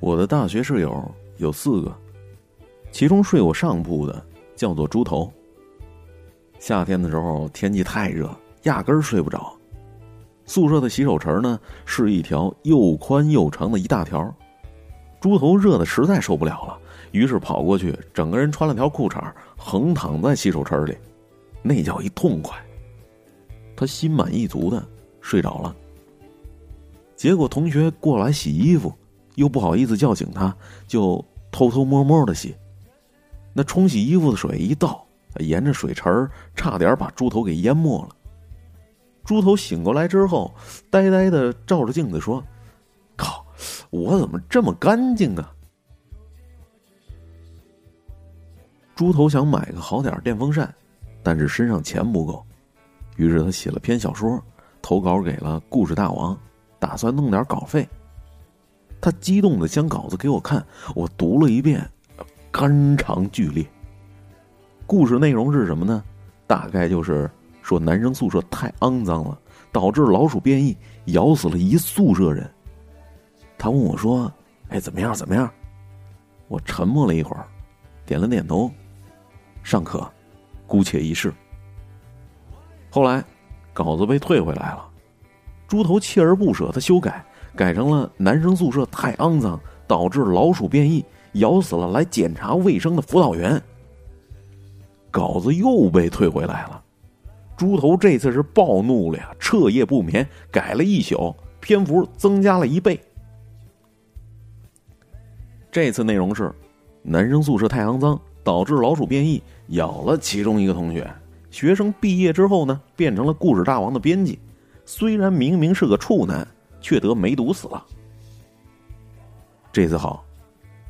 我的大学室友有四个，其中睡我上铺的叫做猪头。夏天的时候天气太热，压根儿睡不着。宿舍的洗手池呢是一条又宽又长的一大条。猪头热的实在受不了了，于是跑过去，整个人穿了条裤衩，横躺在洗手池里，那叫一痛快。他心满意足的睡着了。结果同学过来洗衣服。又不好意思叫醒他，就偷偷摸摸的洗。那冲洗衣服的水一倒，沿着水池，差点把猪头给淹没了。猪头醒过来之后，呆呆的照着镜子说：“靠，我怎么这么干净啊？”猪头想买个好点电风扇，但是身上钱不够，于是他写了篇小说，投稿给了故事大王，打算弄点稿费。他激动的将稿子给我看，我读了一遍，肝肠俱裂。故事内容是什么呢？大概就是说男生宿舍太肮脏了，导致老鼠变异，咬死了一宿舍人。他问我说：“哎，怎么样？怎么样？”我沉默了一会儿，点了点头。尚可，姑且一试。后来，稿子被退回来了，猪头锲而不舍的修改。改成了男生宿舍太肮脏，导致老鼠变异，咬死了来检查卫生的辅导员。稿子又被退回来了，猪头这次是暴怒了呀，彻夜不眠，改了一宿，篇幅增加了一倍。这次内容是，男生宿舍太肮脏，导致老鼠变异，咬了其中一个同学。学生毕业之后呢，变成了故事大王的编辑，虽然明明是个处男。却得梅毒死了。这次好，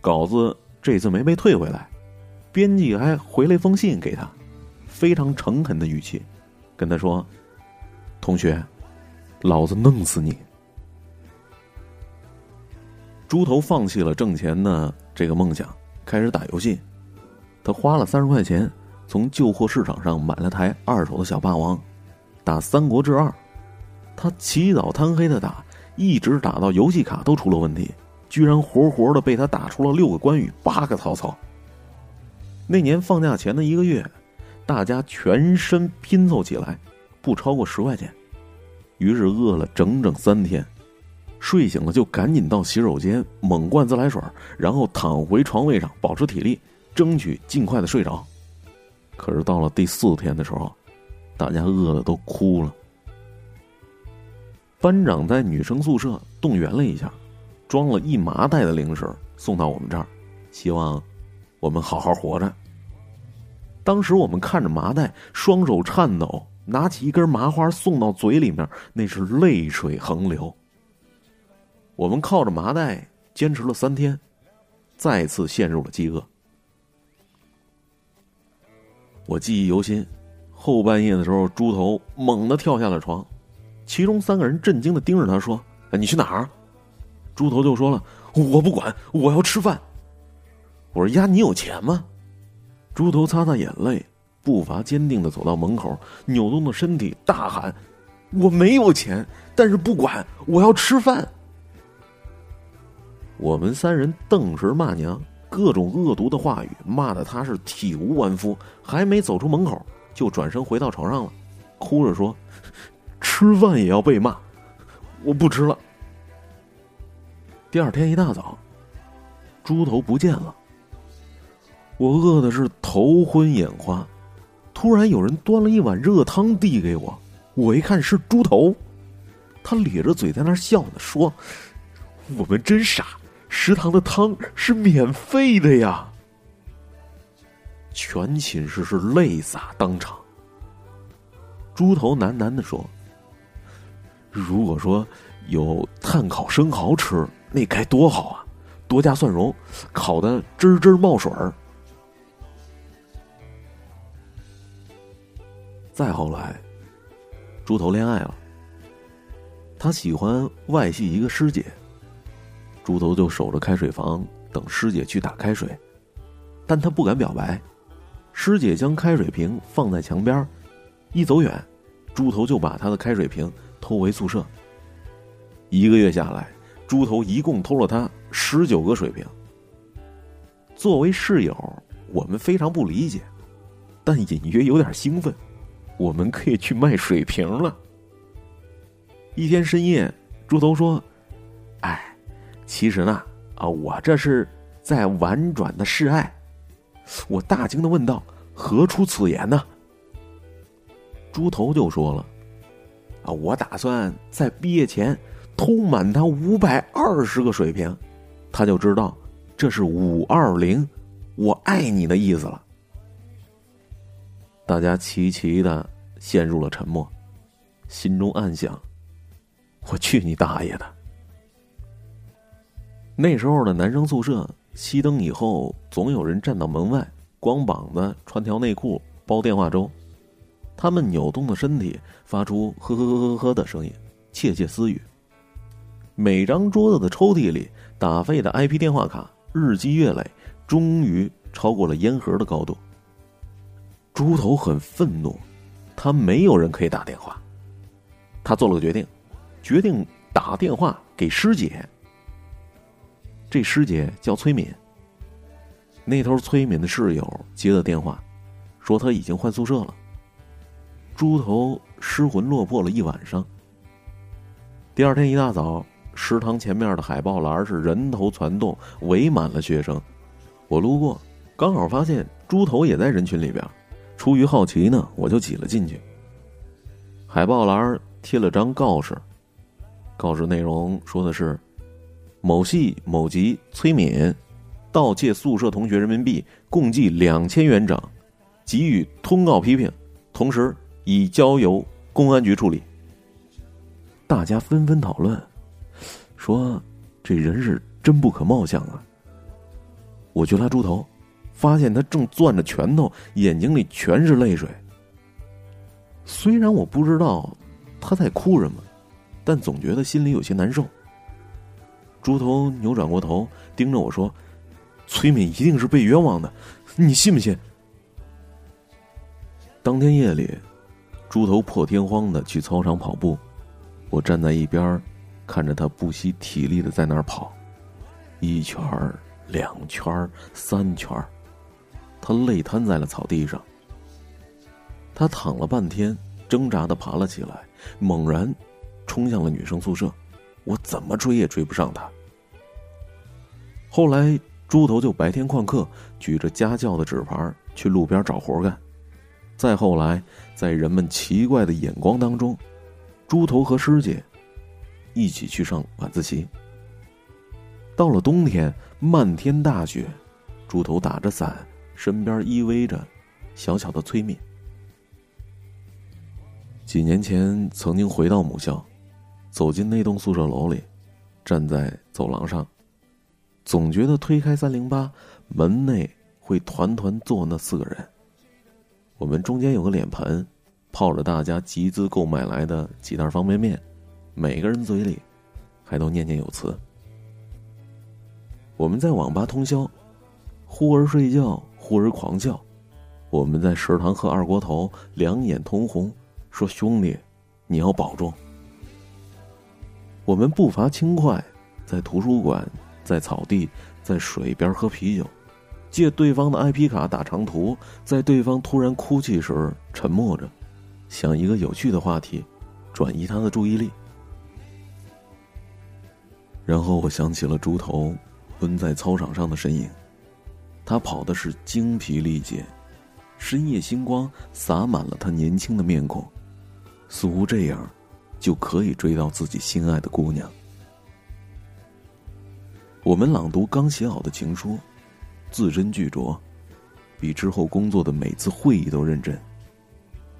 稿子这次没被退回来，编辑还回了一封信给他，非常诚恳的语气，跟他说：“同学，老子弄死你！”猪头放弃了挣钱的这个梦想，开始打游戏。他花了三十块钱，从旧货市场上买了台二手的小霸王，打《三国志二》，他起早贪黑的打。一直打到游戏卡都出了问题，居然活活的被他打出了六个关羽，八个曹操。那年放假前的一个月，大家全身拼凑起来，不超过十块钱，于是饿了整整三天，睡醒了就赶紧到洗手间猛灌自来水，然后躺回床位上保持体力，争取尽快的睡着。可是到了第四天的时候，大家饿的都哭了。班长在女生宿舍动员了一下，装了一麻袋的零食送到我们这儿，希望我们好好活着。当时我们看着麻袋，双手颤抖，拿起一根麻花送到嘴里面，那是泪水横流。我们靠着麻袋坚持了三天，再次陷入了饥饿。我记忆犹新，后半夜的时候，猪头猛地跳下了床。其中三个人震惊的盯着他说：“你去哪儿？”猪头就说了：“我不管，我要吃饭。”我说：“呀，你有钱吗？”猪头擦擦眼泪，步伐坚定的走到门口，扭动着身体大喊：“我没有钱，但是不管，我要吃饭。”我们三人瞪神骂娘，各种恶毒的话语骂的他是体无完肤，还没走出门口，就转身回到床上了，哭着说。吃饭也要被骂，我不吃了。第二天一大早，猪头不见了。我饿的是头昏眼花，突然有人端了一碗热汤递给我，我一看是猪头，他咧着嘴在那笑呢，说：“我们真傻，食堂的汤是免费的呀。”全寝室是泪洒当场。猪头喃喃的说。如果说有炭烤生蚝吃，那该多好啊！多加蒜蓉，烤的滋滋冒水儿。再后来，猪头恋爱了，他喜欢外系一个师姐，猪头就守着开水房等师姐去打开水，但他不敢表白。师姐将开水瓶放在墙边，一走远，猪头就把他的开水瓶。偷回宿舍，一个月下来，猪头一共偷了他十九个水瓶。作为室友，我们非常不理解，但隐约有点兴奋。我们可以去卖水瓶了。一天深夜，猪头说：“哎，其实呢，啊，我这是在婉转的示爱。”我大惊的问道：“何出此言呢？”猪头就说了：“啊，我打算在毕业前偷满他五百二十个水瓶，他就知道。”这是五二零，我爱你的意思了。大家齐齐的陷入了沉默，心中暗想：我去你大爷的！那时候的男生宿舍，熄灯以后，总有人站到门外，光膀子，穿条内裤，煲电话粥。他们扭动的身体发出呵呵呵呵呵的声音，窃窃私语。每张桌子的抽屉里打废的 IP 电话卡。日积月累，终于超过了烟盒的高度。猪头很愤怒，他没有人可以打电话。他做了个决定，决定打电话给师姐。这师姐叫崔敏。那头崔敏的室友接了电话，说他已经换宿舍了。猪头失魂落魄了一晚上。第二天一大早。食堂前面的海报栏是人头攒动，围满了学生。我路过，刚好发现猪头也在人群里边。出于好奇呢，我就挤了进去。海报栏贴了张告示，告示内容说的是：某系某级崔敏盗窃宿舍同学人民币共计两千元整，给予通告批评，同时已交由公安局处理。大家纷纷讨论。说：“这人是真不可貌相啊！”我去拉猪头，发现他正攥着拳头，眼睛里全是泪水。虽然我不知道他在哭什么，但总觉得心里有些难受。猪头扭转过头，盯着我说：“崔敏一定是被冤枉的，你信不信？”当天夜里，猪头破天荒的去操场跑步，我站在一边看着他不惜体力的在那儿跑，一圈儿、两圈儿、三圈儿，他累瘫在了草地上。他躺了半天，挣扎的爬了起来，猛然冲向了女生宿舍。我怎么追也追不上他。后来，猪头就白天旷课，举着家教的纸牌去路边找活干。再后来，在人们奇怪的眼光当中，猪头和师姐。一起去上晚自习。到了冬天，漫天大雪，猪头打着伞，身边依偎着小小的崔敏。几年前，曾经回到母校，走进那栋宿舍楼里，站在走廊上，总觉得推开三零八门内会团团坐那四个人。我们中间有个脸盆，泡着大家集资购买来的几袋方便面。每个人嘴里，还都念念有词。我们在网吧通宵，忽而睡觉，忽而狂笑。我们在食堂喝二锅头，两眼通红，说：“兄弟，你要保重。”我们步伐轻快，在图书馆，在草地，在水边喝啤酒，借对方的 IP 卡打长途，在对方突然哭泣时沉默着，想一个有趣的话题，转移他的注意力。然后我想起了猪头蹲在操场上的身影，他跑的是精疲力竭，深夜星光洒满了他年轻的面孔，似乎这样就可以追到自己心爱的姑娘。我们朗读刚写好的情书，字斟句酌，比之后工作的每次会议都认真，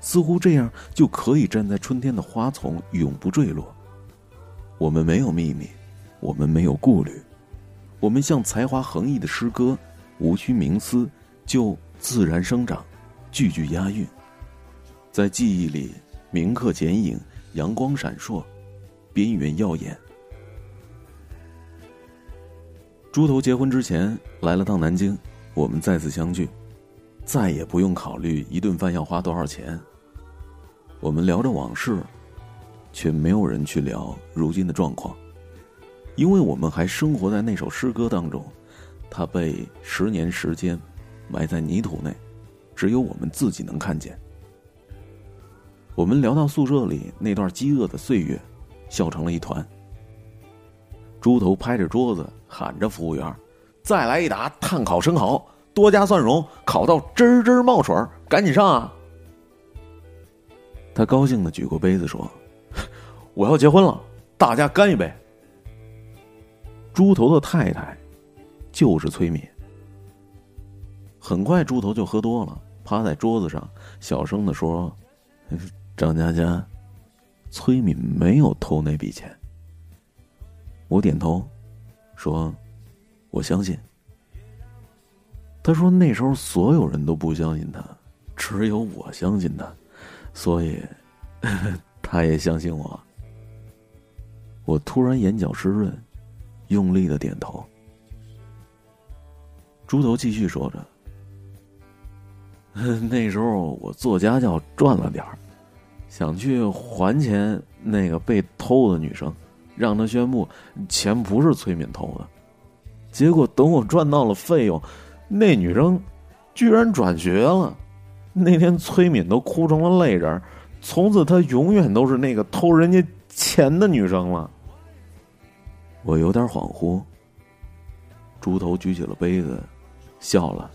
似乎这样就可以站在春天的花丛永不坠落。我们没有秘密。我们没有顾虑，我们像才华横溢的诗歌，无需冥思就自然生长，句句押韵，在记忆里铭刻剪影，阳光闪烁，边缘耀眼。猪头结婚之前来了趟南京，我们再次相聚，再也不用考虑一顿饭要花多少钱。我们聊着往事，却没有人去聊如今的状况。因为我们还生活在那首诗歌当中，它被十年时间埋在泥土内，只有我们自己能看见。我们聊到宿舍里那段饥饿的岁月，笑成了一团。猪头拍着桌子喊着：“服务员，再来一打炭烤生蚝，多加蒜蓉，烤到汁汁冒水赶紧上啊！”他高兴的举过杯子说：“我要结婚了，大家干一杯。”猪头的太太就是崔敏。很快，猪头就喝多了，趴在桌子上，小声的说：“张佳佳，崔敏没有偷那笔钱。”我点头，说：“我相信。”他说：“那时候所有人都不相信他，只有我相信他，所以 他也相信我。”我突然眼角湿润。用力的点头。猪头继续说着：“ 那时候我做家教赚了点儿，想去还钱那个被偷的女生，让他宣布钱不是崔敏偷的。结果等我赚到了费用，那女生居然转学了。那天崔敏都哭成了泪人，从此她永远都是那个偷人家钱的女生了。”我有点恍惚。猪头举起了杯子，笑了，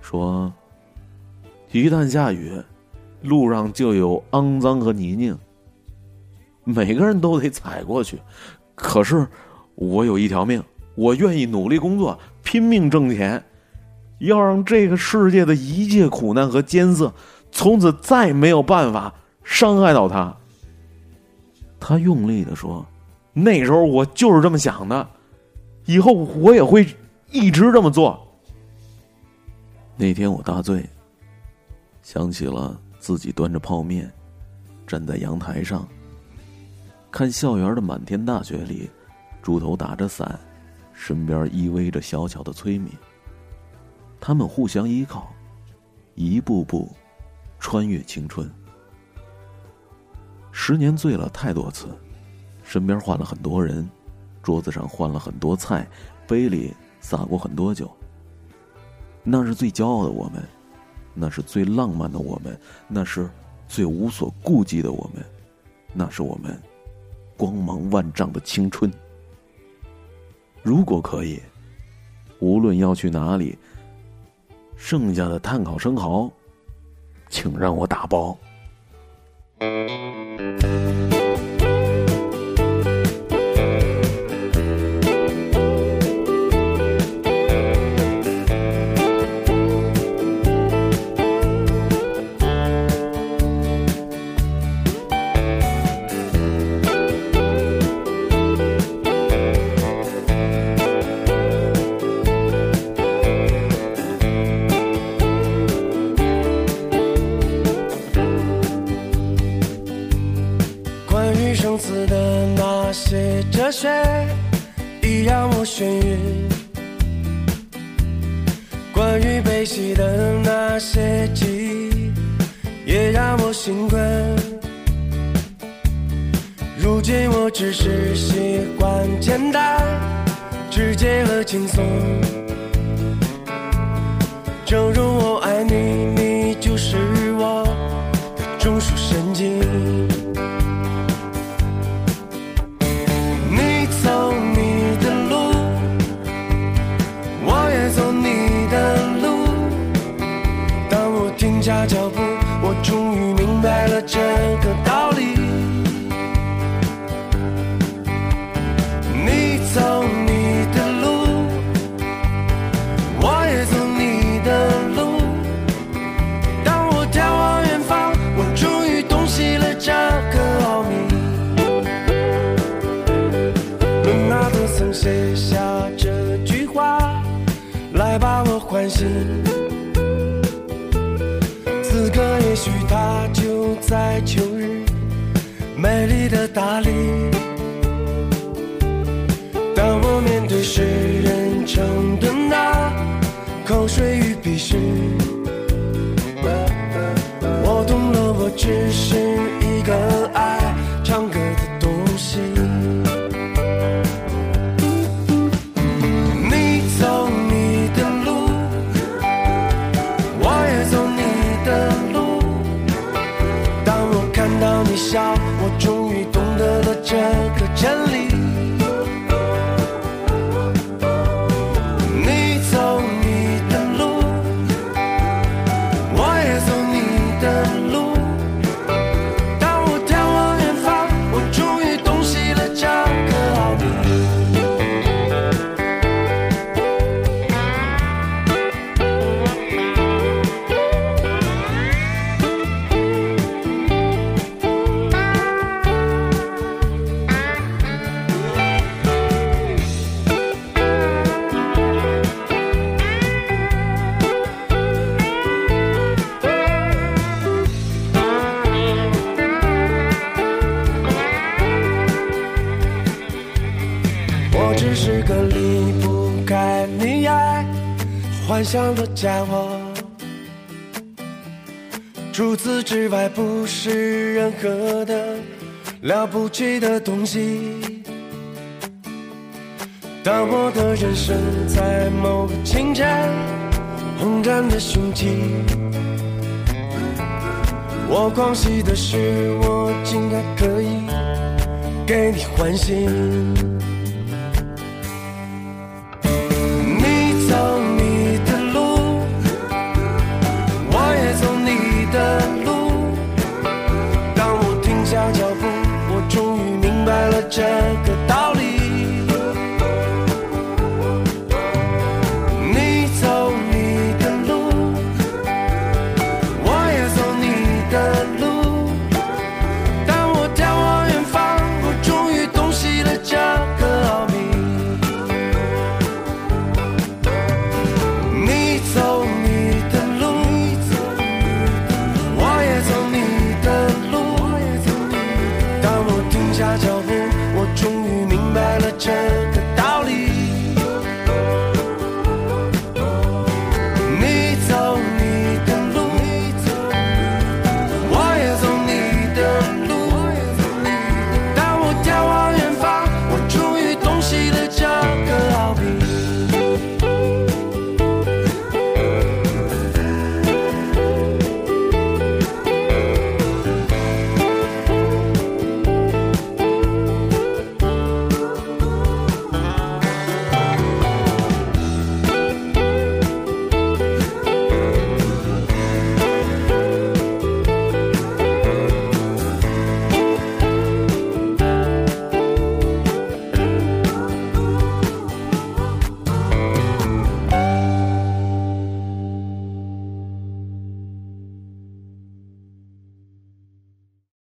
说：“一旦下雨，路上就有肮脏和泥泞，每个人都得踩过去。可是我有一条命，我愿意努力工作，拼命挣钱，要让这个世界的一切苦难和艰涩，从此再没有办法伤害到他。”他用力的说。那时候我就是这么想的，以后我也会一直这么做。那天我大醉，想起了自己端着泡面，站在阳台上，看校园的满天大雪里，猪头打着伞，身边依偎着小巧的崔敏。他们互相依靠，一步步穿越青春。十年醉了太多次。身边换了很多人，桌子上换了很多菜，杯里洒过很多酒。那是最骄傲的我们，那是最浪漫的我们，那是最无所顾忌的我们，那是我们光芒万丈的青春。如果可以，无论要去哪里，剩下的碳烤生蚝，请让我打包。也让我心困。如今我只是习惯简单、直接和轻松。正如我爱你，你就是我的中枢神经。你走你的路，我也走你的路。当我停下脚步刻，幻想的家伙。除此之外，不是任何的了不起的东西。当我的人生在某个清晨轰然的雄起，我狂喜的是，我竟然可以给你欢心。